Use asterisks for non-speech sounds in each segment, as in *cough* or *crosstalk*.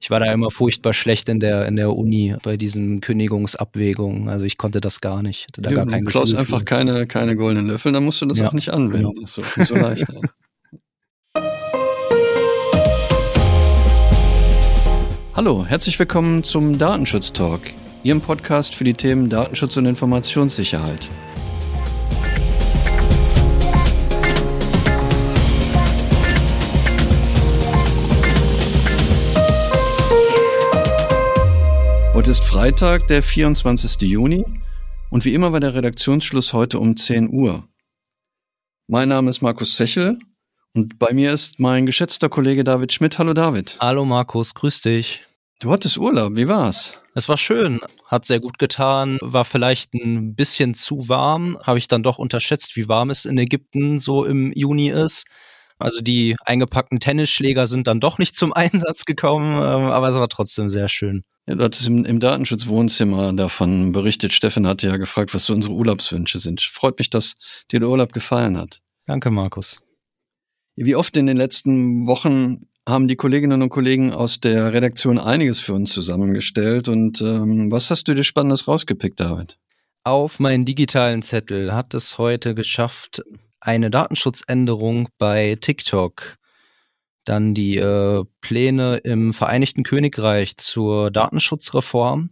Ich war da immer furchtbar schlecht in der, in der Uni bei diesen Kündigungsabwägungen. Also ich konnte das gar nicht. Hatte da ja, gar kein du klaust einfach keine, keine goldenen Löffel, dann musst du das ja, auch nicht anwenden. Genau. So, so leicht. *laughs* Hallo, herzlich willkommen zum Datenschutz Talk, Ihrem Podcast für die Themen Datenschutz und Informationssicherheit. Freitag, der 24. Juni und wie immer war der Redaktionsschluss heute um 10 Uhr. Mein Name ist Markus Sechel und bei mir ist mein geschätzter Kollege David Schmidt. Hallo David. Hallo Markus, grüß dich. Du hattest Urlaub, wie war's? Es war schön, hat sehr gut getan, war vielleicht ein bisschen zu warm, habe ich dann doch unterschätzt, wie warm es in Ägypten so im Juni ist. Also die eingepackten Tennisschläger sind dann doch nicht zum *laughs* Einsatz gekommen, ähm, aber es war trotzdem sehr schön. Ja, du hattest im, im Datenschutzwohnzimmer davon berichtet. Steffen hatte ja gefragt, was so unsere Urlaubswünsche sind. Freut mich, dass dir der Urlaub gefallen hat. Danke, Markus. Wie oft in den letzten Wochen haben die Kolleginnen und Kollegen aus der Redaktion einiges für uns zusammengestellt. Und ähm, was hast du dir Spannendes rausgepickt, David? Auf meinen digitalen Zettel hat es heute geschafft, eine Datenschutzänderung bei TikTok dann die äh, Pläne im Vereinigten Königreich zur Datenschutzreform.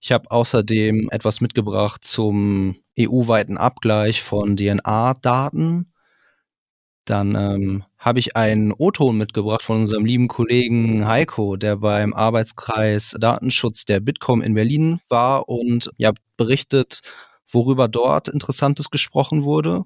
Ich habe außerdem etwas mitgebracht zum EU-weiten Abgleich von DNA-Daten. Dann ähm, habe ich einen O-Ton mitgebracht von unserem lieben Kollegen Heiko, der beim Arbeitskreis Datenschutz der Bitkom in Berlin war und ja berichtet, worüber dort Interessantes gesprochen wurde.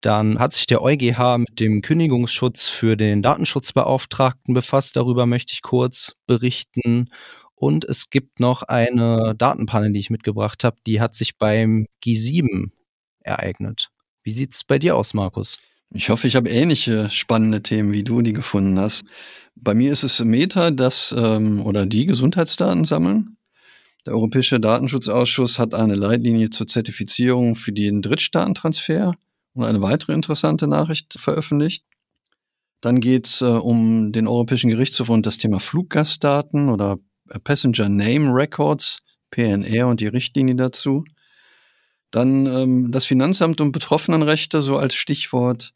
Dann hat sich der EuGH mit dem Kündigungsschutz für den Datenschutzbeauftragten befasst. Darüber möchte ich kurz berichten. Und es gibt noch eine Datenpanne, die ich mitgebracht habe. Die hat sich beim G7 ereignet. Wie sieht es bei dir aus, Markus? Ich hoffe, ich habe ähnliche spannende Themen, wie du die gefunden hast. Bei mir ist es Meta, das ähm, oder die Gesundheitsdaten sammeln. Der Europäische Datenschutzausschuss hat eine Leitlinie zur Zertifizierung für den Drittstaatentransfer und eine weitere interessante Nachricht veröffentlicht. Dann geht es äh, um den Europäischen Gerichtshof und das Thema Fluggastdaten oder äh, Passenger Name Records, PNR und die Richtlinie dazu. Dann ähm, das Finanzamt und Betroffenenrechte so als Stichwort.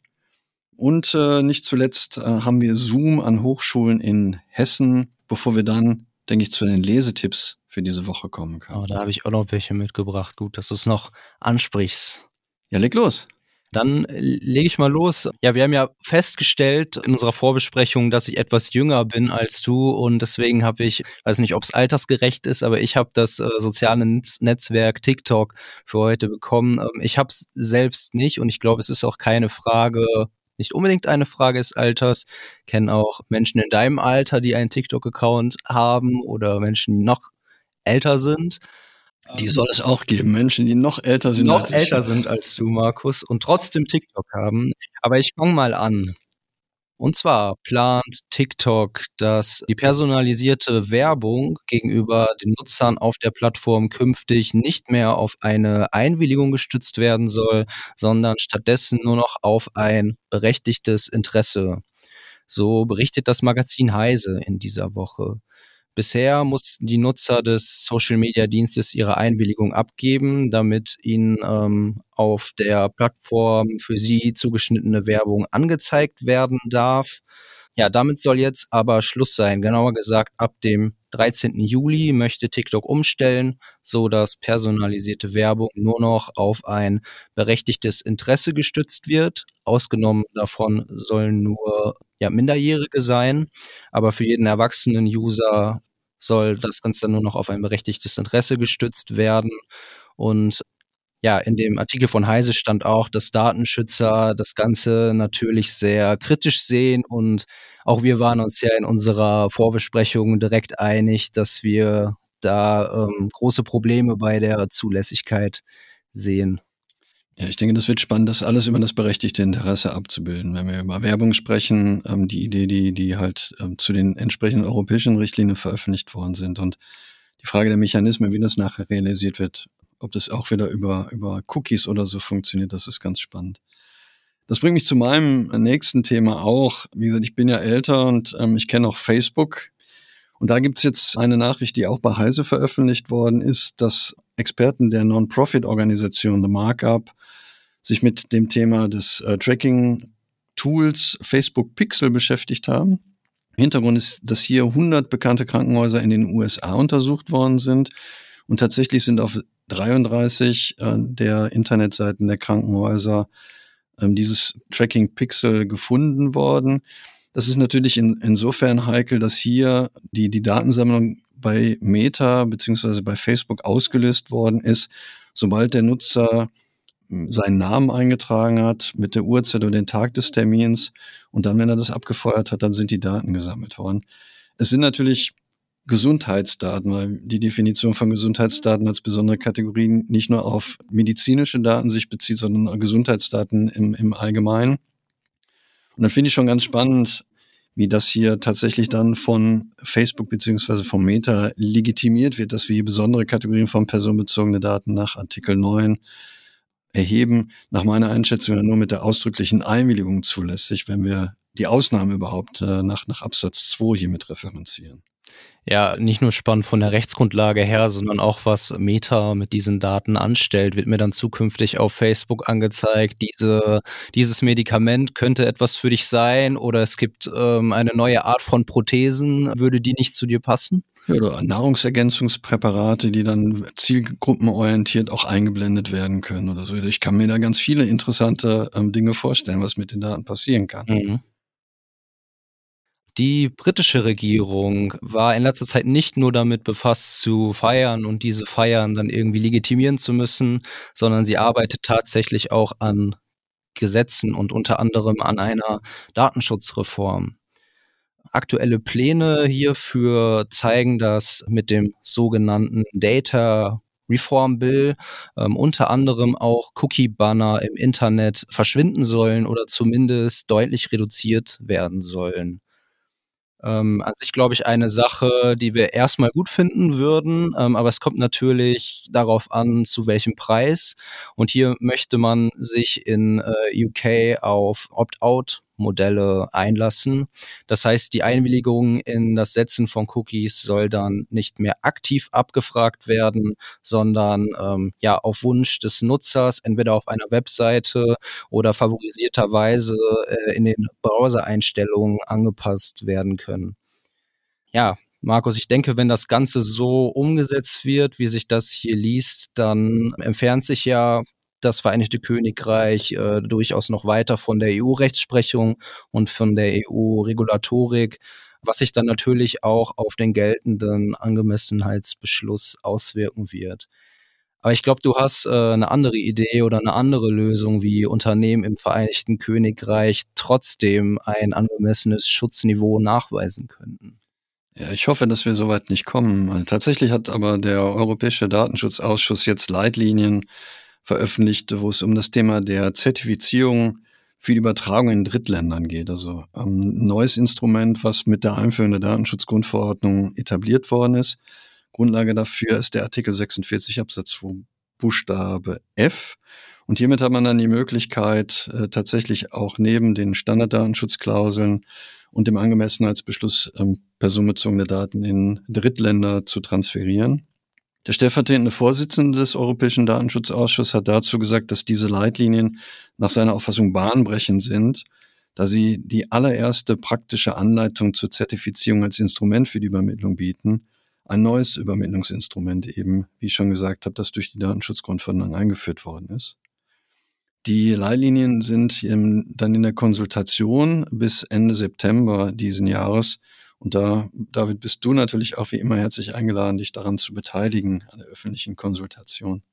Und äh, nicht zuletzt äh, haben wir Zoom an Hochschulen in Hessen, bevor wir dann, denke ich, zu den Lesetipps für diese Woche kommen können. Oh, da habe ich auch noch welche mitgebracht. Gut, dass du es noch ansprichst. Ja, leg los. Dann äh, lege ich mal los. Ja, wir haben ja festgestellt in unserer Vorbesprechung, dass ich etwas jünger bin als du und deswegen habe ich, weiß nicht, ob es altersgerecht ist, aber ich habe das äh, soziale Netzwerk TikTok für heute bekommen. Ähm, ich habe es selbst nicht und ich glaube, es ist auch keine Frage, nicht unbedingt eine Frage des Alters. Kennen auch Menschen in deinem Alter, die einen TikTok-Account haben oder Menschen, die noch älter sind. Die soll es auch geben, Menschen, die noch älter sind. Noch als älter ich. sind als du, Markus, und trotzdem TikTok haben. Aber ich fange mal an. Und zwar plant TikTok, dass die personalisierte Werbung gegenüber den Nutzern auf der Plattform künftig nicht mehr auf eine Einwilligung gestützt werden soll, sondern stattdessen nur noch auf ein berechtigtes Interesse. So berichtet das Magazin Heise in dieser Woche. Bisher mussten die Nutzer des Social-Media-Dienstes ihre Einwilligung abgeben, damit ihnen ähm, auf der Plattform für sie zugeschnittene Werbung angezeigt werden darf. Ja, damit soll jetzt aber Schluss sein. Genauer gesagt, ab dem 13. Juli möchte TikTok umstellen, so dass personalisierte Werbung nur noch auf ein berechtigtes Interesse gestützt wird. Ausgenommen davon sollen nur ja, Minderjährige sein, aber für jeden erwachsenen User soll das Ganze nur noch auf ein berechtigtes Interesse gestützt werden. Und ja, in dem Artikel von Heise stand auch, dass Datenschützer das Ganze natürlich sehr kritisch sehen und auch wir waren uns ja in unserer Vorbesprechung direkt einig, dass wir da ähm, große Probleme bei der Zulässigkeit sehen. Ja, ich denke, das wird spannend, das alles über das berechtigte Interesse abzubilden. Wenn wir über Werbung sprechen, ähm, die Idee, die, die halt ähm, zu den entsprechenden europäischen Richtlinien veröffentlicht worden sind und die Frage der Mechanismen, wie das nachher realisiert wird, ob das auch wieder über, über Cookies oder so funktioniert, das ist ganz spannend. Das bringt mich zu meinem nächsten Thema auch. Wie gesagt, ich bin ja älter und ähm, ich kenne auch Facebook. Und da gibt's jetzt eine Nachricht, die auch bei Heise veröffentlicht worden ist, dass Experten der Non-Profit-Organisation The Markup sich mit dem Thema des äh, Tracking-Tools Facebook Pixel beschäftigt haben. Hintergrund ist, dass hier 100 bekannte Krankenhäuser in den USA untersucht worden sind und tatsächlich sind auf 33 äh, der Internetseiten der Krankenhäuser ähm, dieses Tracking Pixel gefunden worden. Das ist natürlich in, insofern heikel, dass hier die, die Datensammlung bei Meta beziehungsweise bei Facebook ausgelöst worden ist, sobald der Nutzer seinen Namen eingetragen hat mit der Uhrzeit und den Tag des Termins und dann, wenn er das abgefeuert hat, dann sind die Daten gesammelt worden. Es sind natürlich Gesundheitsdaten, weil die Definition von Gesundheitsdaten als besondere Kategorie nicht nur auf medizinische Daten sich bezieht, sondern Gesundheitsdaten im, im Allgemeinen. Und dann finde ich schon ganz spannend, wie das hier tatsächlich dann von Facebook beziehungsweise vom Meta legitimiert wird, dass wir hier besondere Kategorien von personenbezogene Daten nach Artikel 9 erheben. Nach meiner Einschätzung nur mit der ausdrücklichen Einwilligung zulässig, wenn wir die Ausnahme überhaupt äh, nach, nach Absatz 2 hier mit referenzieren ja nicht nur spannend von der Rechtsgrundlage her, sondern auch was Meta mit diesen Daten anstellt, wird mir dann zukünftig auf Facebook angezeigt, diese, dieses Medikament könnte etwas für dich sein oder es gibt ähm, eine neue Art von Prothesen, würde die nicht zu dir passen? Ja, oder Nahrungsergänzungspräparate, die dann zielgruppenorientiert auch eingeblendet werden können oder so. Ich kann mir da ganz viele interessante ähm, Dinge vorstellen, was mit den Daten passieren kann. Mhm. Die britische Regierung war in letzter Zeit nicht nur damit befasst zu feiern und diese Feiern dann irgendwie legitimieren zu müssen, sondern sie arbeitet tatsächlich auch an Gesetzen und unter anderem an einer Datenschutzreform. Aktuelle Pläne hierfür zeigen, dass mit dem sogenannten Data Reform Bill ähm, unter anderem auch Cookie-Banner im Internet verschwinden sollen oder zumindest deutlich reduziert werden sollen. Ähm, an sich, glaube ich, eine Sache, die wir erstmal gut finden würden, ähm, aber es kommt natürlich darauf an, zu welchem Preis. Und hier möchte man sich in äh, UK auf Opt-out Modelle einlassen. Das heißt, die Einwilligung in das Setzen von Cookies soll dann nicht mehr aktiv abgefragt werden, sondern ähm, ja auf Wunsch des Nutzers entweder auf einer Webseite oder favorisierterweise äh, in den Browser-Einstellungen angepasst werden können. Ja, Markus, ich denke, wenn das Ganze so umgesetzt wird, wie sich das hier liest, dann entfernt sich ja das Vereinigte Königreich äh, durchaus noch weiter von der EU-Rechtsprechung und von der EU-Regulatorik, was sich dann natürlich auch auf den geltenden Angemessenheitsbeschluss auswirken wird. Aber ich glaube, du hast äh, eine andere Idee oder eine andere Lösung, wie Unternehmen im Vereinigten Königreich trotzdem ein angemessenes Schutzniveau nachweisen könnten. Ja, ich hoffe, dass wir soweit nicht kommen. Tatsächlich hat aber der Europäische Datenschutzausschuss jetzt Leitlinien veröffentlicht, wo es um das Thema der Zertifizierung für die Übertragung in Drittländern geht. Also ähm, ein neues Instrument, was mit der Einführung der Datenschutzgrundverordnung etabliert worden ist. Grundlage dafür ist der Artikel 46 Absatz 2 Buchstabe F. Und hiermit hat man dann die Möglichkeit, äh, tatsächlich auch neben den Standarddatenschutzklauseln und dem Angemessenheitsbeschluss ähm, personenbezogene Daten in Drittländer zu transferieren. Der stellvertretende Vorsitzende des Europäischen Datenschutzausschusses hat dazu gesagt, dass diese Leitlinien nach seiner Auffassung bahnbrechend sind, da sie die allererste praktische Anleitung zur Zertifizierung als Instrument für die Übermittlung bieten. Ein neues Übermittlungsinstrument eben, wie ich schon gesagt habe, das durch die Datenschutzgrundverordnung eingeführt worden ist. Die Leitlinien sind dann in der Konsultation bis Ende September diesen Jahres und da, David, bist du natürlich auch wie immer herzlich eingeladen, dich daran zu beteiligen, an der öffentlichen Konsultation.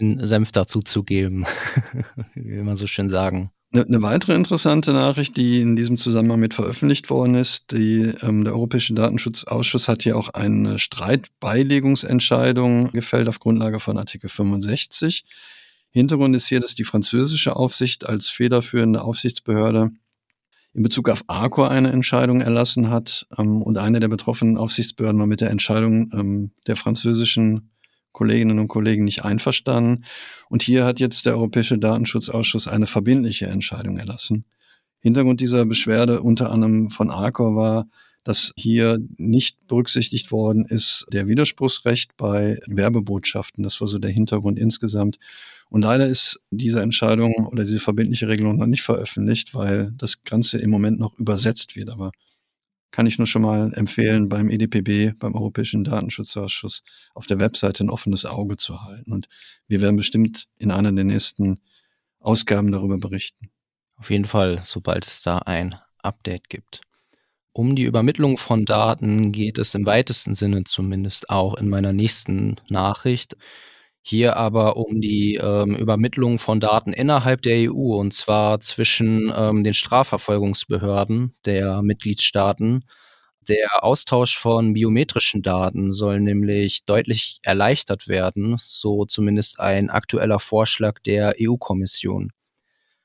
Den Senf dazu zu geben, *laughs* wie man so schön sagen. Eine, eine weitere interessante Nachricht, die in diesem Zusammenhang mit veröffentlicht worden ist, die, ähm, der Europäische Datenschutzausschuss hat hier auch eine Streitbeilegungsentscheidung gefällt auf Grundlage von Artikel 65. Hintergrund ist hier, dass die französische Aufsicht als federführende Aufsichtsbehörde in Bezug auf Arcor eine Entscheidung erlassen hat. Ähm, und eine der betroffenen Aufsichtsbehörden war mit der Entscheidung ähm, der französischen Kolleginnen und Kollegen nicht einverstanden. Und hier hat jetzt der Europäische Datenschutzausschuss eine verbindliche Entscheidung erlassen. Hintergrund dieser Beschwerde unter anderem von Arcor war, dass hier nicht berücksichtigt worden ist der Widerspruchsrecht bei Werbebotschaften. Das war so der Hintergrund insgesamt. Und leider ist diese Entscheidung oder diese verbindliche Regelung noch nicht veröffentlicht, weil das Ganze im Moment noch übersetzt wird. Aber kann ich nur schon mal empfehlen, beim EDPB, beim Europäischen Datenschutzausschuss, auf der Webseite ein offenes Auge zu halten. Und wir werden bestimmt in einer der nächsten Ausgaben darüber berichten. Auf jeden Fall, sobald es da ein Update gibt. Um die Übermittlung von Daten geht es im weitesten Sinne zumindest auch in meiner nächsten Nachricht. Hier aber um die ähm, Übermittlung von Daten innerhalb der EU und zwar zwischen ähm, den Strafverfolgungsbehörden der Mitgliedstaaten. Der Austausch von biometrischen Daten soll nämlich deutlich erleichtert werden, so zumindest ein aktueller Vorschlag der EU-Kommission.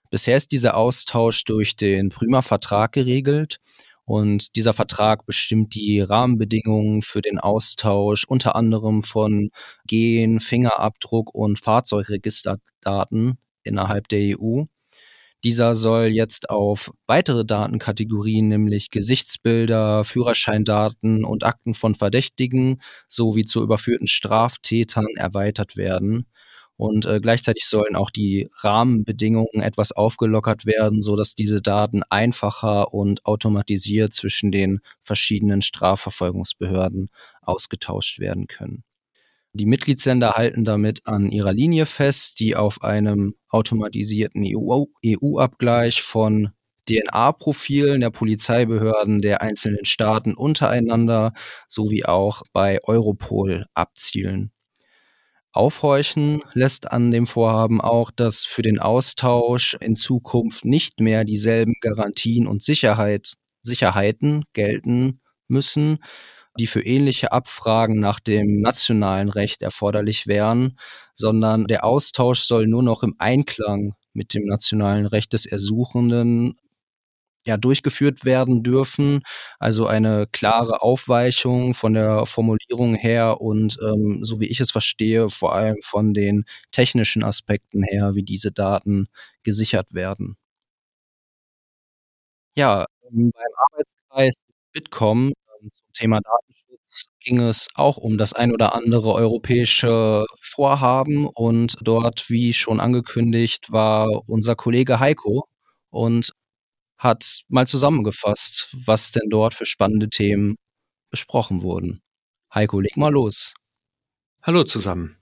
Bisher ist dieser Austausch durch den Prümer-Vertrag geregelt und dieser Vertrag bestimmt die Rahmenbedingungen für den Austausch unter anderem von Gen, Fingerabdruck und Fahrzeugregisterdaten innerhalb der EU. Dieser soll jetzt auf weitere Datenkategorien, nämlich Gesichtsbilder, Führerscheindaten und Akten von Verdächtigen sowie zu überführten Straftätern erweitert werden. Und äh, gleichzeitig sollen auch die Rahmenbedingungen etwas aufgelockert werden, so dass diese Daten einfacher und automatisiert zwischen den verschiedenen Strafverfolgungsbehörden ausgetauscht werden können. Die Mitgliedsländer halten damit an ihrer Linie fest, die auf einem automatisierten EU-Abgleich e von DNA-Profilen der Polizeibehörden der einzelnen Staaten untereinander sowie auch bei Europol abzielen. Aufhorchen lässt an dem Vorhaben auch, dass für den Austausch in Zukunft nicht mehr dieselben Garantien und Sicherheit, Sicherheiten gelten müssen, die für ähnliche Abfragen nach dem nationalen Recht erforderlich wären, sondern der Austausch soll nur noch im Einklang mit dem nationalen Recht des Ersuchenden ja, durchgeführt werden dürfen. Also eine klare Aufweichung von der Formulierung her und ähm, so wie ich es verstehe, vor allem von den technischen Aspekten her, wie diese Daten gesichert werden. Ja, ähm, beim Arbeitskreis Bitkom ähm, zum Thema Datenschutz ging es auch um das ein oder andere europäische Vorhaben und dort, wie schon angekündigt, war unser Kollege Heiko und hat mal zusammengefasst, was denn dort für spannende Themen besprochen wurden. Heiko, leg mal los. Hallo zusammen.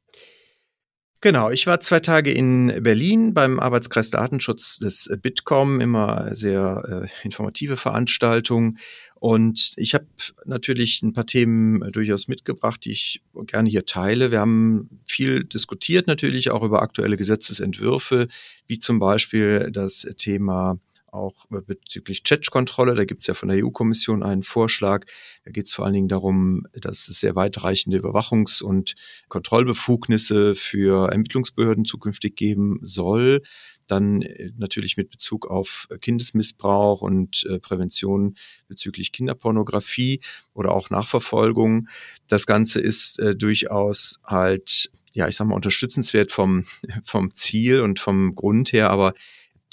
Genau, ich war zwei Tage in Berlin beim Arbeitskreis Datenschutz des Bitkom, immer sehr äh, informative Veranstaltung. Und ich habe natürlich ein paar Themen äh, durchaus mitgebracht, die ich gerne hier teile. Wir haben viel diskutiert natürlich auch über aktuelle Gesetzesentwürfe, wie zum Beispiel das Thema auch bezüglich Chat-Kontrolle. Da gibt es ja von der EU-Kommission einen Vorschlag. Da geht es vor allen Dingen darum, dass es sehr weitreichende Überwachungs- und Kontrollbefugnisse für Ermittlungsbehörden zukünftig geben soll. Dann äh, natürlich mit Bezug auf Kindesmissbrauch und äh, Prävention bezüglich Kinderpornografie oder auch Nachverfolgung. Das Ganze ist äh, durchaus halt ja, ich sag mal, unterstützenswert vom, *laughs* vom Ziel und vom Grund her, aber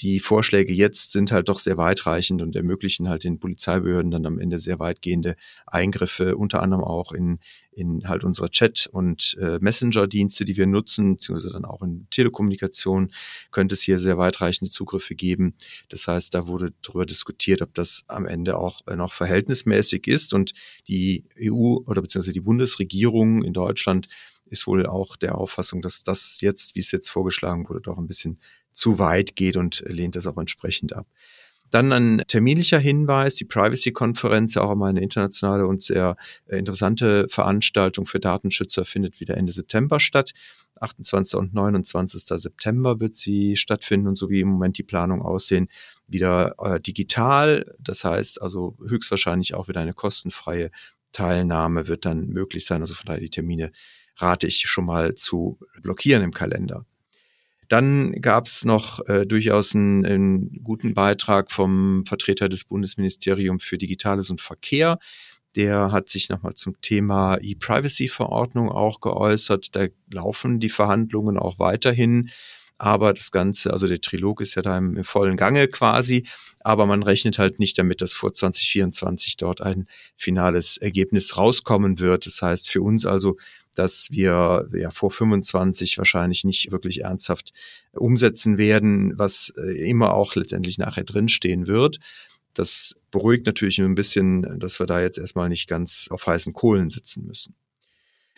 die Vorschläge jetzt sind halt doch sehr weitreichend und ermöglichen halt den Polizeibehörden dann am Ende sehr weitgehende Eingriffe, unter anderem auch in, in halt unsere Chat- und äh, Messenger-Dienste, die wir nutzen, beziehungsweise dann auch in Telekommunikation könnte es hier sehr weitreichende Zugriffe geben. Das heißt, da wurde darüber diskutiert, ob das am Ende auch äh, noch verhältnismäßig ist und die EU oder beziehungsweise die Bundesregierung in Deutschland ist wohl auch der Auffassung, dass das jetzt, wie es jetzt vorgeschlagen wurde, doch ein bisschen zu weit geht und lehnt das auch entsprechend ab. Dann ein terminlicher Hinweis, die Privacy-Konferenz, ja auch immer eine internationale und sehr äh, interessante Veranstaltung für Datenschützer, findet wieder Ende September statt. 28. und 29. September wird sie stattfinden und so wie im Moment die Planung aussehen, wieder äh, digital. Das heißt also höchstwahrscheinlich auch wieder eine kostenfreie Teilnahme wird dann möglich sein. Also von daher die Termine rate ich schon mal zu blockieren im Kalender. Dann gab es noch äh, durchaus einen, einen guten Beitrag vom Vertreter des Bundesministeriums für Digitales und Verkehr. Der hat sich nochmal zum Thema E-Privacy-Verordnung auch geäußert. Da laufen die Verhandlungen auch weiterhin. Aber das Ganze, also der Trilog ist ja da im, im vollen Gange quasi. Aber man rechnet halt nicht damit, dass vor 2024 dort ein finales Ergebnis rauskommen wird. Das heißt für uns also, dass wir ja vor 25 wahrscheinlich nicht wirklich ernsthaft umsetzen werden, was äh, immer auch letztendlich nachher drinstehen wird. Das beruhigt natürlich ein bisschen, dass wir da jetzt erstmal nicht ganz auf heißen Kohlen sitzen müssen.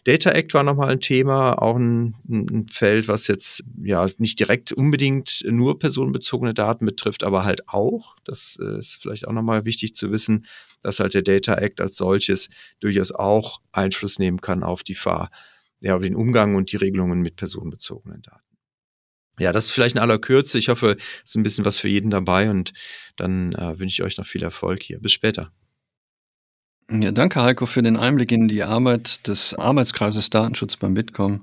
Data Act war nochmal ein Thema, auch ein, ein, Feld, was jetzt ja nicht direkt unbedingt nur personenbezogene Daten betrifft, aber halt auch. Das äh, ist vielleicht auch nochmal wichtig zu wissen, dass halt der Data Act als solches durchaus auch Einfluss nehmen kann auf die Fahr, ja, auf den Umgang und die Regelungen mit personenbezogenen Daten. Ja, das ist vielleicht in aller Kürze. Ich hoffe, es ist ein bisschen was für jeden dabei und dann äh, wünsche ich euch noch viel Erfolg hier. Bis später. Ja, danke Heiko für den Einblick in die Arbeit des Arbeitskreises Datenschutz beim Bitkom.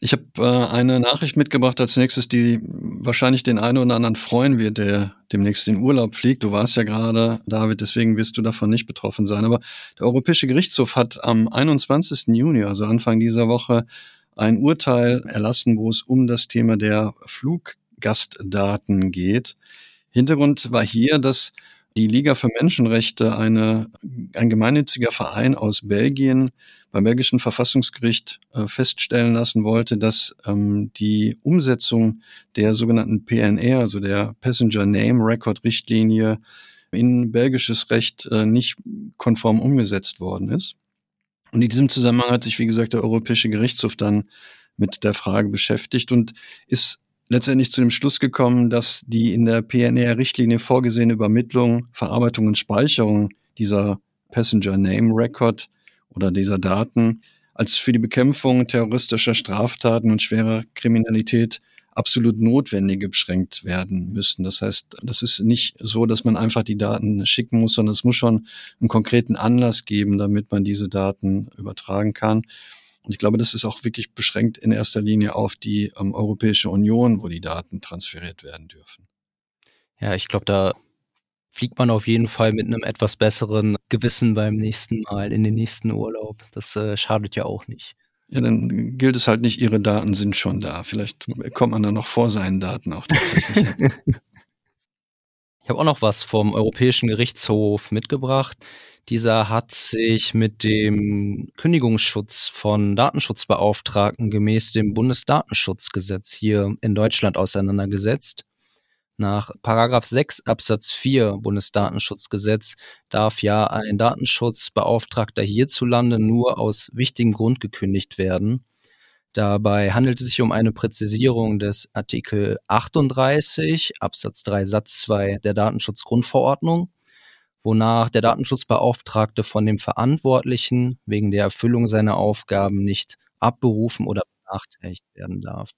Ich habe äh, eine Nachricht mitgebracht als nächstes, die wahrscheinlich den einen oder anderen freuen wird, der demnächst in Urlaub fliegt. Du warst ja gerade, David, deswegen wirst du davon nicht betroffen sein. Aber der Europäische Gerichtshof hat am 21. Juni, also Anfang dieser Woche, ein Urteil erlassen, wo es um das Thema der Fluggastdaten geht. Hintergrund war hier, dass die Liga für Menschenrechte, eine, ein gemeinnütziger Verein aus Belgien, beim belgischen Verfassungsgericht äh, feststellen lassen wollte, dass ähm, die Umsetzung der sogenannten PNR, also der Passenger Name Record Richtlinie, in belgisches Recht äh, nicht konform umgesetzt worden ist. Und in diesem Zusammenhang hat sich, wie gesagt, der Europäische Gerichtshof dann mit der Frage beschäftigt und ist letztendlich zu dem Schluss gekommen, dass die in der PNR-Richtlinie vorgesehene Übermittlung, Verarbeitung und Speicherung dieser Passenger Name Record oder dieser Daten als für die Bekämpfung terroristischer Straftaten und schwerer Kriminalität absolut Notwendige beschränkt werden müssen. Das heißt, das ist nicht so, dass man einfach die Daten schicken muss, sondern es muss schon einen konkreten Anlass geben, damit man diese Daten übertragen kann. Und ich glaube, das ist auch wirklich beschränkt in erster Linie auf die ähm, Europäische Union, wo die Daten transferiert werden dürfen. Ja, ich glaube, da fliegt man auf jeden Fall mit einem etwas besseren Gewissen beim nächsten Mal in den nächsten Urlaub. Das äh, schadet ja auch nicht. Ja, dann gilt es halt nicht, ihre Daten sind schon da. Vielleicht kommt man dann noch vor seinen Daten auch tatsächlich. *laughs* ich habe auch noch was vom Europäischen Gerichtshof mitgebracht. Dieser hat sich mit dem Kündigungsschutz von Datenschutzbeauftragten gemäß dem Bundesdatenschutzgesetz hier in Deutschland auseinandergesetzt. Nach Paragraph 6 Absatz 4 Bundesdatenschutzgesetz darf ja ein Datenschutzbeauftragter hierzulande nur aus wichtigem Grund gekündigt werden. Dabei handelt es sich um eine Präzisierung des Artikel 38 Absatz 3 Satz 2 der Datenschutzgrundverordnung wonach der Datenschutzbeauftragte von dem Verantwortlichen wegen der Erfüllung seiner Aufgaben nicht abberufen oder benachteiligt werden darf.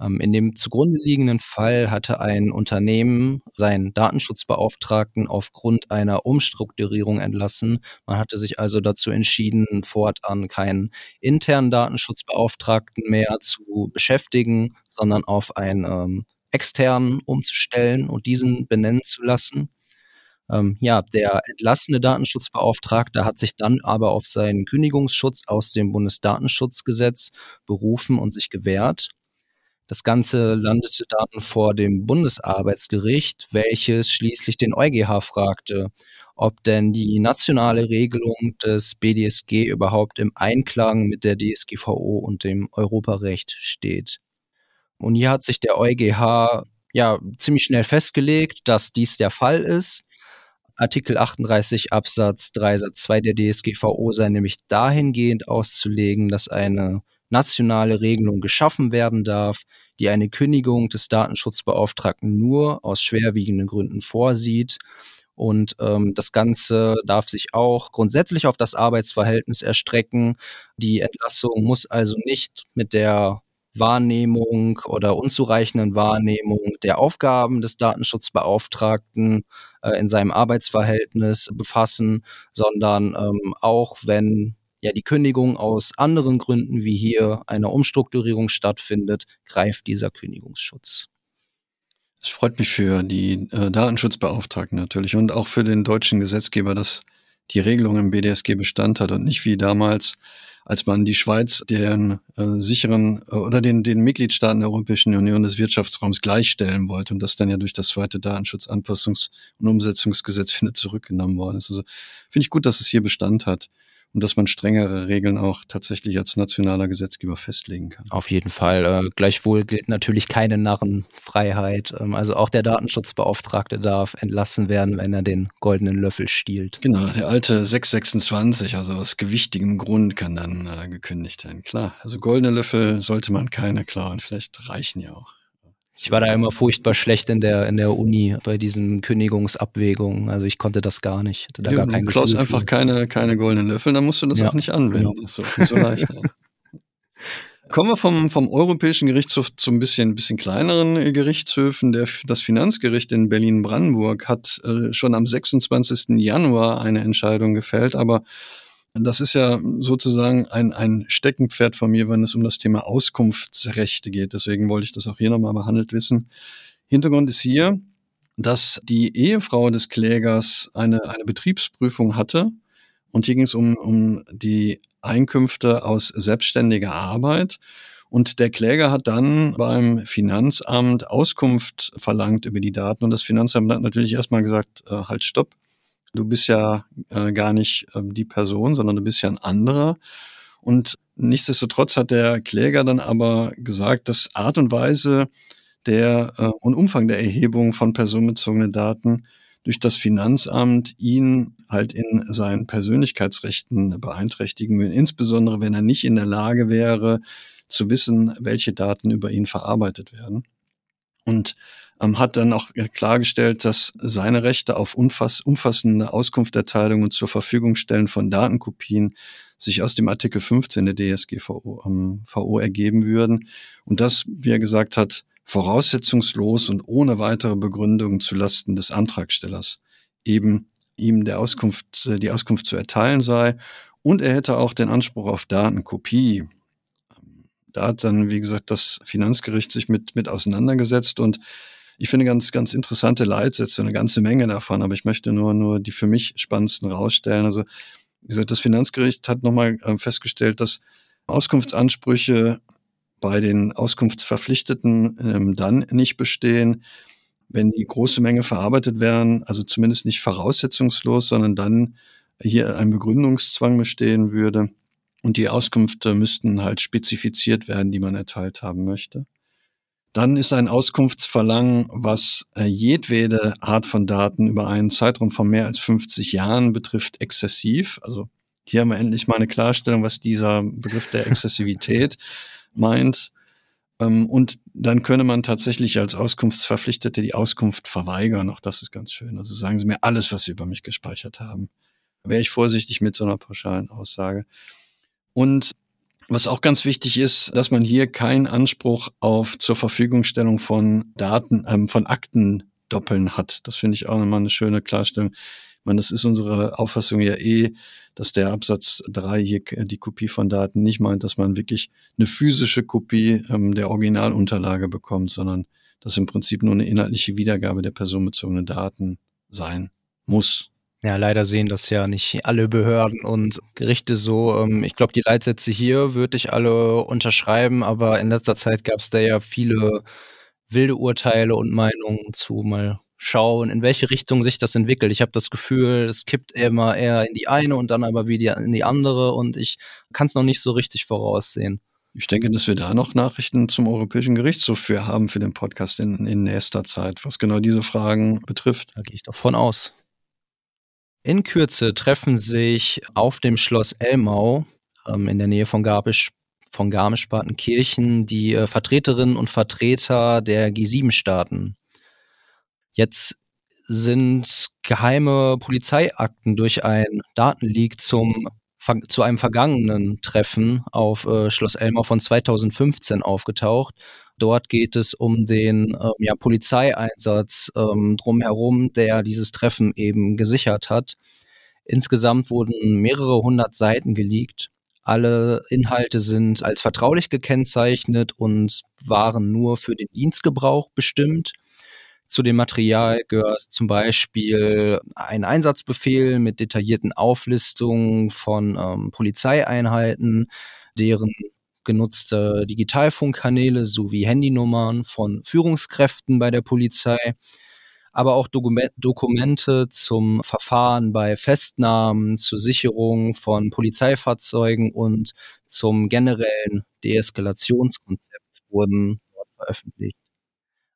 Ähm, in dem zugrunde liegenden Fall hatte ein Unternehmen seinen Datenschutzbeauftragten aufgrund einer Umstrukturierung entlassen. Man hatte sich also dazu entschieden, fortan keinen internen Datenschutzbeauftragten mehr zu beschäftigen, sondern auf einen ähm, externen umzustellen und diesen benennen zu lassen. Ähm, ja, der entlassene Datenschutzbeauftragte hat sich dann aber auf seinen Kündigungsschutz aus dem Bundesdatenschutzgesetz berufen und sich gewehrt. Das Ganze landete dann vor dem Bundesarbeitsgericht, welches schließlich den EuGH fragte, ob denn die nationale Regelung des BDSG überhaupt im Einklang mit der DSGVO und dem Europarecht steht. Und hier hat sich der EuGH ja ziemlich schnell festgelegt, dass dies der Fall ist. Artikel 38 Absatz 3 Satz 2 der DSGVO sei nämlich dahingehend auszulegen, dass eine nationale Regelung geschaffen werden darf, die eine Kündigung des Datenschutzbeauftragten nur aus schwerwiegenden Gründen vorsieht. Und ähm, das Ganze darf sich auch grundsätzlich auf das Arbeitsverhältnis erstrecken. Die Entlassung muss also nicht mit der Wahrnehmung oder unzureichenden Wahrnehmung der Aufgaben des Datenschutzbeauftragten äh, in seinem Arbeitsverhältnis befassen, sondern ähm, auch wenn ja die Kündigung aus anderen Gründen wie hier einer Umstrukturierung stattfindet, greift dieser Kündigungsschutz. Es freut mich für die äh, Datenschutzbeauftragten natürlich und auch für den deutschen Gesetzgeber, dass die Regelung im BDSG Bestand hat und nicht wie damals, als man die Schweiz den äh, sicheren äh, oder den, den Mitgliedstaaten der Europäischen Union des Wirtschaftsraums gleichstellen wollte und das dann ja durch das zweite Datenschutzanpassungs- und Umsetzungsgesetz *laughs* findet zurückgenommen worden ist. Also finde ich gut, dass es hier Bestand hat und dass man strengere Regeln auch tatsächlich als nationaler Gesetzgeber festlegen kann. Auf jeden Fall. Äh, gleichwohl gilt natürlich keine Narrenfreiheit. Ähm, also auch der Datenschutzbeauftragte darf entlassen werden, wenn er den goldenen Löffel stiehlt. Genau, der alte 626, also aus gewichtigem Grund kann dann äh, gekündigt werden. Klar, also goldene Löffel sollte man keine klauen. Vielleicht reichen ja auch. Ich war da immer furchtbar schlecht in der, in der Uni bei diesen Kündigungsabwägungen. Also ich konnte das gar nicht. Hatte da ja, gar kein du klaust einfach keine, keine goldenen Löffel, dann musst du das ja, auch nicht anwenden. Genau. So, so leicht. *laughs* Kommen wir vom, vom Europäischen Gerichtshof zu ein bisschen, bisschen kleineren Gerichtshöfen. Der, das Finanzgericht in Berlin-Brandenburg hat äh, schon am 26. Januar eine Entscheidung gefällt, aber das ist ja sozusagen ein, ein Steckenpferd von mir, wenn es um das Thema Auskunftsrechte geht. Deswegen wollte ich das auch hier nochmal behandelt wissen. Hintergrund ist hier, dass die Ehefrau des Klägers eine, eine Betriebsprüfung hatte. Und hier ging es um, um die Einkünfte aus selbstständiger Arbeit. Und der Kläger hat dann beim Finanzamt Auskunft verlangt über die Daten. Und das Finanzamt hat natürlich erstmal gesagt, äh, halt, stopp Du bist ja äh, gar nicht äh, die Person, sondern du bist ja ein anderer. Und nichtsdestotrotz hat der Kläger dann aber gesagt, dass Art und Weise der äh, und Umfang der Erhebung von personenbezogenen Daten durch das Finanzamt ihn halt in seinen Persönlichkeitsrechten beeinträchtigen will, insbesondere wenn er nicht in der Lage wäre, zu wissen, welche Daten über ihn verarbeitet werden. Und ähm, hat dann auch klargestellt, dass seine Rechte auf umfass umfassende Auskunfterteilung und zur Verfügung stellen von Datenkopien sich aus dem Artikel 15 der DSGVO ähm, VO ergeben würden und das, wie er gesagt hat, voraussetzungslos und ohne weitere Begründung zu Lasten des Antragstellers eben ihm der Auskunft, äh, die Auskunft zu erteilen sei. Und er hätte auch den Anspruch auf Datenkopie. Da hat dann, wie gesagt, das Finanzgericht sich mit, mit auseinandergesetzt und ich finde ganz, ganz interessante Leitsätze, eine ganze Menge davon, aber ich möchte nur, nur die für mich spannendsten rausstellen. Also, wie gesagt, das Finanzgericht hat nochmal ähm, festgestellt, dass Auskunftsansprüche bei den Auskunftsverpflichteten ähm, dann nicht bestehen, wenn die große Menge verarbeitet werden, also zumindest nicht voraussetzungslos, sondern dann hier ein Begründungszwang bestehen würde und die Auskünfte müssten halt spezifiziert werden, die man erteilt haben möchte. Dann ist ein Auskunftsverlangen, was äh, jedwede Art von Daten über einen Zeitraum von mehr als 50 Jahren betrifft, exzessiv. Also hier haben wir endlich mal eine Klarstellung, was dieser Begriff der Exzessivität *laughs* meint. Ähm, und dann könne man tatsächlich als Auskunftsverpflichtete die Auskunft verweigern. Auch das ist ganz schön. Also sagen Sie mir alles, was Sie über mich gespeichert haben. Wäre ich vorsichtig mit so einer pauschalen Aussage. Und was auch ganz wichtig ist, dass man hier keinen Anspruch auf zur Verfügungstellung von Daten, ähm, von Akten doppeln hat. Das finde ich auch nochmal eine schöne Klarstellung. Ich meine, das ist unsere Auffassung ja eh, dass der Absatz 3 hier die Kopie von Daten nicht meint, dass man wirklich eine physische Kopie ähm, der Originalunterlage bekommt, sondern dass im Prinzip nur eine inhaltliche Wiedergabe der personenbezogenen Daten sein muss. Ja, leider sehen das ja nicht alle Behörden und Gerichte so. Ähm, ich glaube, die Leitsätze hier würde ich alle unterschreiben, aber in letzter Zeit gab es da ja viele wilde Urteile und Meinungen zu. Mal schauen, in welche Richtung sich das entwickelt. Ich habe das Gefühl, es kippt immer eher in die eine und dann aber wieder in die andere und ich kann es noch nicht so richtig voraussehen. Ich denke, dass wir da noch Nachrichten zum Europäischen Gerichtshof für haben für den Podcast in, in nächster Zeit, was genau diese Fragen betrifft. Da gehe ich doch von aus. In Kürze treffen sich auf dem Schloss Elmau ähm, in der Nähe von Garmisch, von Garmisch-Partenkirchen die äh, Vertreterinnen und Vertreter der G7-Staaten. Jetzt sind geheime Polizeiakten durch ein Datenleak zum zu einem vergangenen Treffen auf äh, Schloss Elmau von 2015 aufgetaucht. Dort geht es um den ähm, ja, Polizeieinsatz ähm, drumherum, der dieses Treffen eben gesichert hat. Insgesamt wurden mehrere hundert Seiten geleakt. Alle Inhalte sind als vertraulich gekennzeichnet und waren nur für den Dienstgebrauch bestimmt. Zu dem Material gehört zum Beispiel ein Einsatzbefehl mit detaillierten Auflistungen von ähm, Polizeieinheiten, deren genutzte Digitalfunkkanäle sowie Handynummern von Führungskräften bei der Polizei, aber auch Dokumente zum Verfahren bei Festnahmen, zur Sicherung von Polizeifahrzeugen und zum generellen Deeskalationskonzept wurden veröffentlicht.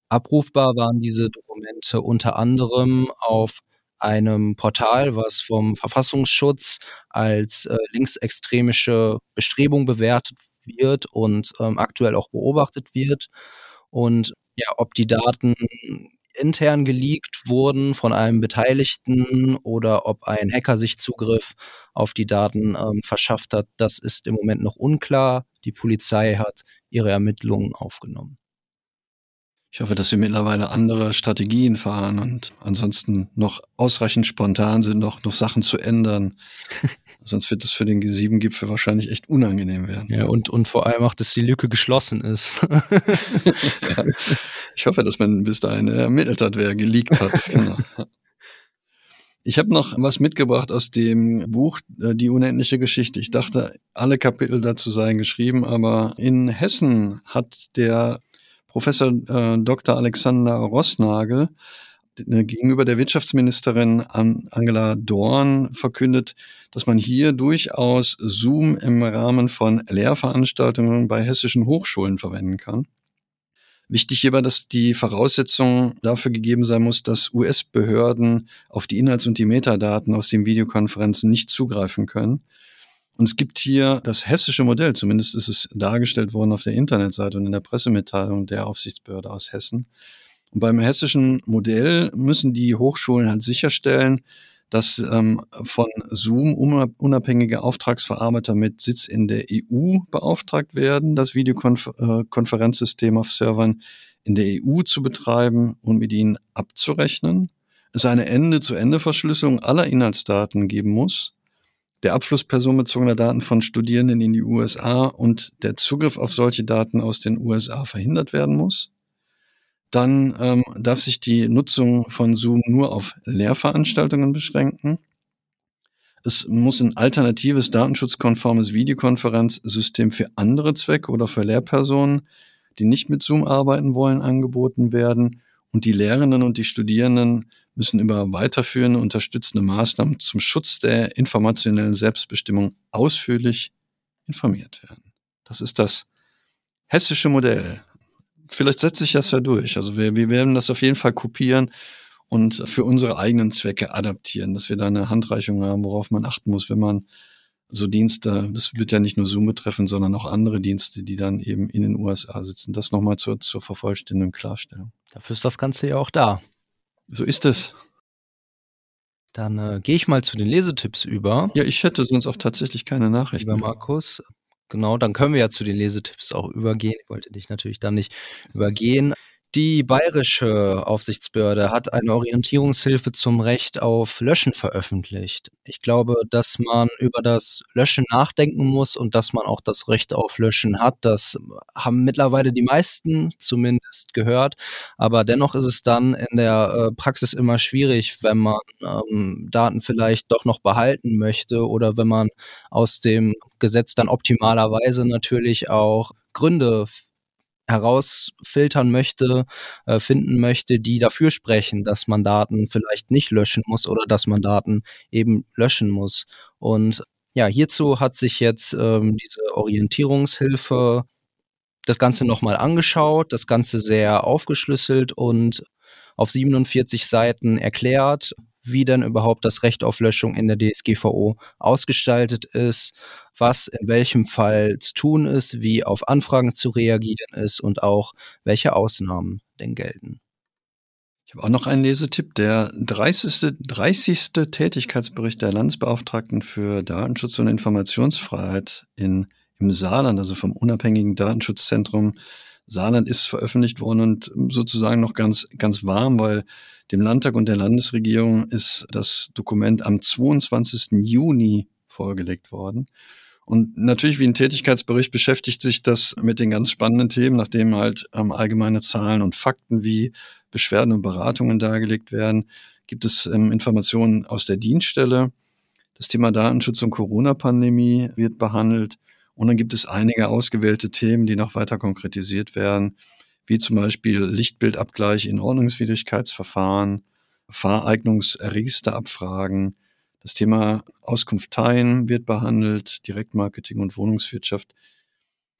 Abrufbar waren diese Dokumente unter anderem auf einem Portal, was vom Verfassungsschutz als äh, linksextremische Bestrebung bewertet wird und ähm, aktuell auch beobachtet wird. Und ja, ob die Daten intern geleakt wurden von einem Beteiligten oder ob ein Hacker sich Zugriff auf die Daten ähm, verschafft hat, das ist im Moment noch unklar. Die Polizei hat ihre Ermittlungen aufgenommen. Ich hoffe, dass wir mittlerweile andere Strategien fahren und ansonsten noch ausreichend spontan sind, noch, noch Sachen zu ändern. *laughs* Sonst wird es für den G7-Gipfel wahrscheinlich echt unangenehm werden. Ja, und, und vor allem auch, dass die Lücke geschlossen ist. ja. *laughs* Ich hoffe, dass man bis dahin ermittelt hat, wer geleakt hat. *laughs* Genau. Ich habe noch was mitgebracht aus dem Buch äh, Die unendliche Geschichte. Ich dachte, alle Kapitel dazu seien geschrieben, aber in Hessen hat der Professor äh, Dr. Alexander Rossnagel äh, gegenüber der Wirtschaftsministerin Angela Dorn verkündet, dass man hier durchaus Zoom im Rahmen von Lehrveranstaltungen bei hessischen Hochschulen verwenden kann. Wichtig hierbei, dass die Voraussetzung dafür gegeben sein muss, dass US-Behörden auf die Inhalts- und die Metadaten aus den Videokonferenzen nicht zugreifen können. Und es gibt hier das hessische Modell, zumindest ist es dargestellt worden auf der Internetseite und in der Pressemitteilung der Aufsichtsbehörde aus Hessen. Und beim hessischen Modell müssen die Hochschulen halt sicherstellen, dass ähm, von Zoom unabhängige Auftragsverarbeiter mit Sitz in der EU beauftragt werden, das Videokonferenzsystem auf Servern in der EU zu betreiben und mit ihnen abzurechnen. Es eine Ende-zu-Ende-Verschlüsselung aller Inhaltsdaten geben muss der Abfluss personenbezogener Daten von Studierenden in die USA und der Zugriff auf solche Daten aus den USA verhindert werden muss. Dann ähm, darf sich die Nutzung von Zoom nur auf Lehrveranstaltungen beschränken. Es muss ein alternatives datenschutzkonformes Videokonferenzsystem für andere Zwecke oder für Lehrpersonen, die nicht mit Zoom arbeiten wollen, angeboten werden. Und die Lehrenden und die Studierenden müssen über weiterführende unterstützende Maßnahmen zum Schutz der informationellen Selbstbestimmung ausführlich informiert werden. Das ist das hessische Modell vielleicht setzt sich das ja durch. Also wir, wir werden das auf jeden Fall kopieren und für unsere eigenen Zwecke adaptieren, dass wir da eine Handreichung haben, worauf man achten muss, wenn man so Dienste, das wird ja nicht nur Zoom betreffen, sondern auch andere Dienste, die dann eben in den USA sitzen. Das nochmal zur, zur Vervollständigung, Klarstellung. Dafür ist das Ganze ja auch da. So ist es. Dann äh, gehe ich mal zu den Lesetipps über. Ja, ich hätte sonst auch tatsächlich keine Nachrichten. Lieber Markus, Genau, dann können wir ja zu den Lesetipps auch übergehen. Ich wollte dich natürlich dann nicht übergehen. Die bayerische Aufsichtsbehörde hat eine Orientierungshilfe zum Recht auf Löschen veröffentlicht. Ich glaube, dass man über das Löschen nachdenken muss und dass man auch das Recht auf Löschen hat. Das haben mittlerweile die meisten zumindest gehört. Aber dennoch ist es dann in der äh, Praxis immer schwierig, wenn man ähm, Daten vielleicht doch noch behalten möchte oder wenn man aus dem Gesetz dann optimalerweise natürlich auch Gründe herausfiltern möchte, äh, finden möchte, die dafür sprechen, dass man Daten vielleicht nicht löschen muss oder dass man Daten eben löschen muss. Und ja, hierzu hat sich jetzt ähm, diese Orientierungshilfe das Ganze nochmal angeschaut, das Ganze sehr aufgeschlüsselt und auf 47 Seiten erklärt, wie denn überhaupt das Recht auf Löschung in der DSGVO ausgestaltet ist, was in welchem Fall zu tun ist, wie auf Anfragen zu reagieren ist und auch welche Ausnahmen denn gelten. Ich habe auch noch einen Lesetipp. Der 30. 30. Tätigkeitsbericht der Landesbeauftragten für Datenschutz und Informationsfreiheit in, im Saarland, also vom unabhängigen Datenschutzzentrum Saarland, ist veröffentlicht worden und sozusagen noch ganz, ganz warm, weil dem Landtag und der Landesregierung ist das Dokument am 22. Juni vorgelegt worden. Und natürlich wie ein Tätigkeitsbericht beschäftigt sich das mit den ganz spannenden Themen, nachdem halt ähm, allgemeine Zahlen und Fakten wie Beschwerden und Beratungen dargelegt werden, gibt es ähm, Informationen aus der Dienststelle. Das Thema Datenschutz und Corona-Pandemie wird behandelt. Und dann gibt es einige ausgewählte Themen, die noch weiter konkretisiert werden, wie zum Beispiel Lichtbildabgleich in Ordnungswidrigkeitsverfahren, Fahreignungsregisterabfragen, das Thema Auskunft teilen wird behandelt, Direktmarketing und Wohnungswirtschaft.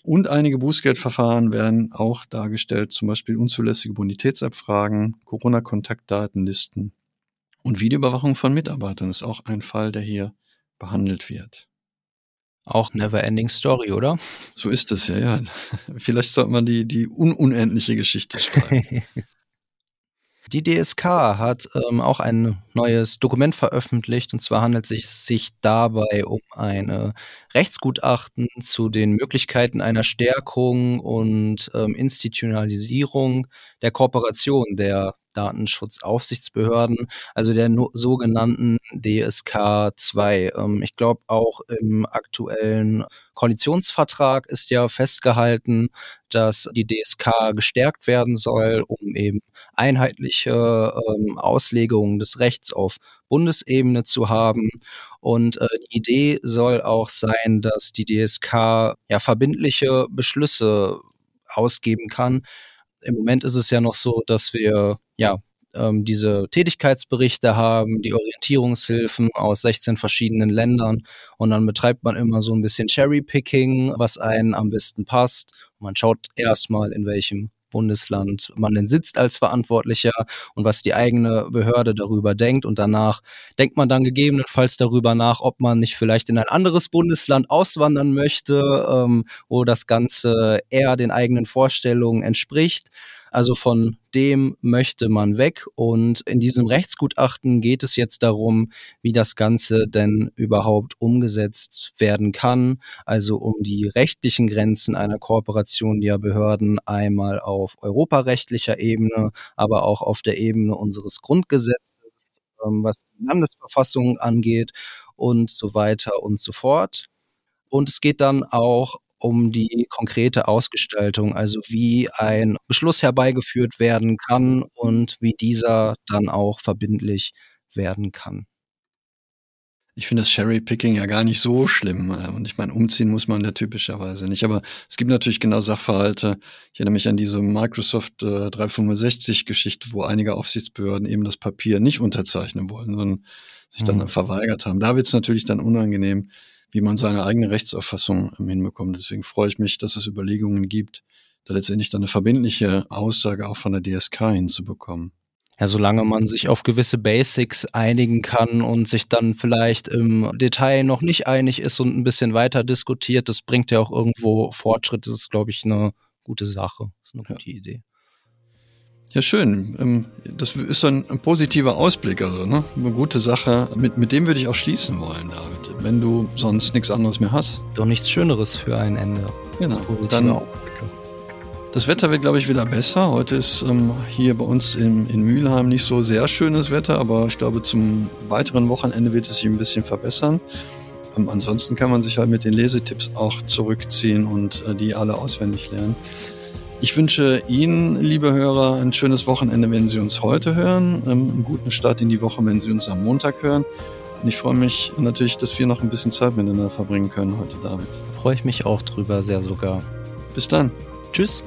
Und einige Bußgeldverfahren werden auch dargestellt, zum Beispiel unzulässige Bonitätsabfragen, Corona-Kontaktdatenlisten und Videoüberwachung von Mitarbeitern ist auch ein Fall, der hier behandelt wird. Auch Never Ending Story, oder? So ist es ja, ja. *laughs* Vielleicht sollte man die, die ununendliche Geschichte schreiben. *laughs* Die DSK hat ähm, auch ein neues Dokument veröffentlicht und zwar handelt es sich dabei um ein Rechtsgutachten zu den Möglichkeiten einer Stärkung und ähm, Institutionalisierung der Kooperation der Datenschutzaufsichtsbehörden, also der no sogenannten DSK 2. Ähm, ich glaube, auch im aktuellen Koalitionsvertrag ist ja festgehalten, dass die DSK gestärkt werden soll, um eben einheitliche ähm, Auslegungen des Rechts auf Bundesebene zu haben. Und äh, die Idee soll auch sein, dass die DSK ja verbindliche Beschlüsse ausgeben kann, im Moment ist es ja noch so, dass wir ja ähm, diese Tätigkeitsberichte haben, die Orientierungshilfen aus 16 verschiedenen Ländern und dann betreibt man immer so ein bisschen Cherry-Picking, was einen am besten passt. Man schaut erstmal, in welchem Bundesland man denn sitzt als Verantwortlicher und was die eigene Behörde darüber denkt. Und danach denkt man dann gegebenenfalls darüber nach, ob man nicht vielleicht in ein anderes Bundesland auswandern möchte, ähm, wo das Ganze eher den eigenen Vorstellungen entspricht. Also von dem möchte man weg. Und in diesem Rechtsgutachten geht es jetzt darum, wie das Ganze denn überhaupt umgesetzt werden kann. Also um die rechtlichen Grenzen einer Kooperation der Behörden einmal auf europarechtlicher Ebene, aber auch auf der Ebene unseres Grundgesetzes, ähm, was die Landesverfassung angeht und so weiter und so fort. Und es geht dann auch um die konkrete Ausgestaltung, also wie ein Beschluss herbeigeführt werden kann und wie dieser dann auch verbindlich werden kann. Ich finde das Cherry-Picking ja gar nicht so schlimm. Äh, und ich meine, umziehen muss man ja typischerweise nicht. Aber es gibt natürlich genau Sachverhalte. Ich erinnere mich an diese Microsoft äh, 365-Geschichte, wo einige Aufsichtsbehörden eben das Papier nicht unterzeichnen wollen, sondern sich dann mhm. verweigert haben. Da wird es natürlich dann unangenehm wie man seine eigene Rechtsauffassung ähm, hinbekommt. Deswegen freue ich mich, dass es Überlegungen gibt, da letztendlich dann eine verbindliche Aussage auch von der DSK hinzubekommen. Ja, solange man sich auf gewisse Basics einigen kann und sich dann vielleicht im Detail noch nicht einig ist und ein bisschen weiter diskutiert, das bringt ja auch irgendwo Fortschritt. Das ist, glaube ich, eine gute Sache. Das ist eine gute ja. Idee. Ja, schön. Ähm, das ist ein, positiver Ausblick, also ne? eine gute Sache. Mit, mit dem würde ich auch schließen wollen, David, wenn du sonst nichts anderes mehr hast. Doch nichts Schöneres für ein Ende. Genau. Dann, das Wetter wird, glaube ich, wieder besser. Heute ist ähm, hier bei uns in, in Mülheim nicht so sehr schönes Wetter, aber ich glaube, zum weiteren Wochenende wird es sich ein bisschen verbessern. Ähm, ansonsten kann man sich halt mit den Lesetipps auch zurückziehen und äh, die alle auswendig lernen. Ich wünsche Ihnen, liebe Hörer, ein schönes Wochenende, wenn Sie uns heute hören, ähm, einen guten Start in die Woche, wenn Sie uns am Montag hören. Und ich freue mich natürlich, dass wir noch ein bisschen Zeit miteinander verbringen können heute, David. Freue ich mich auch drüber, sehr sogar. Bis dann. Tschüss.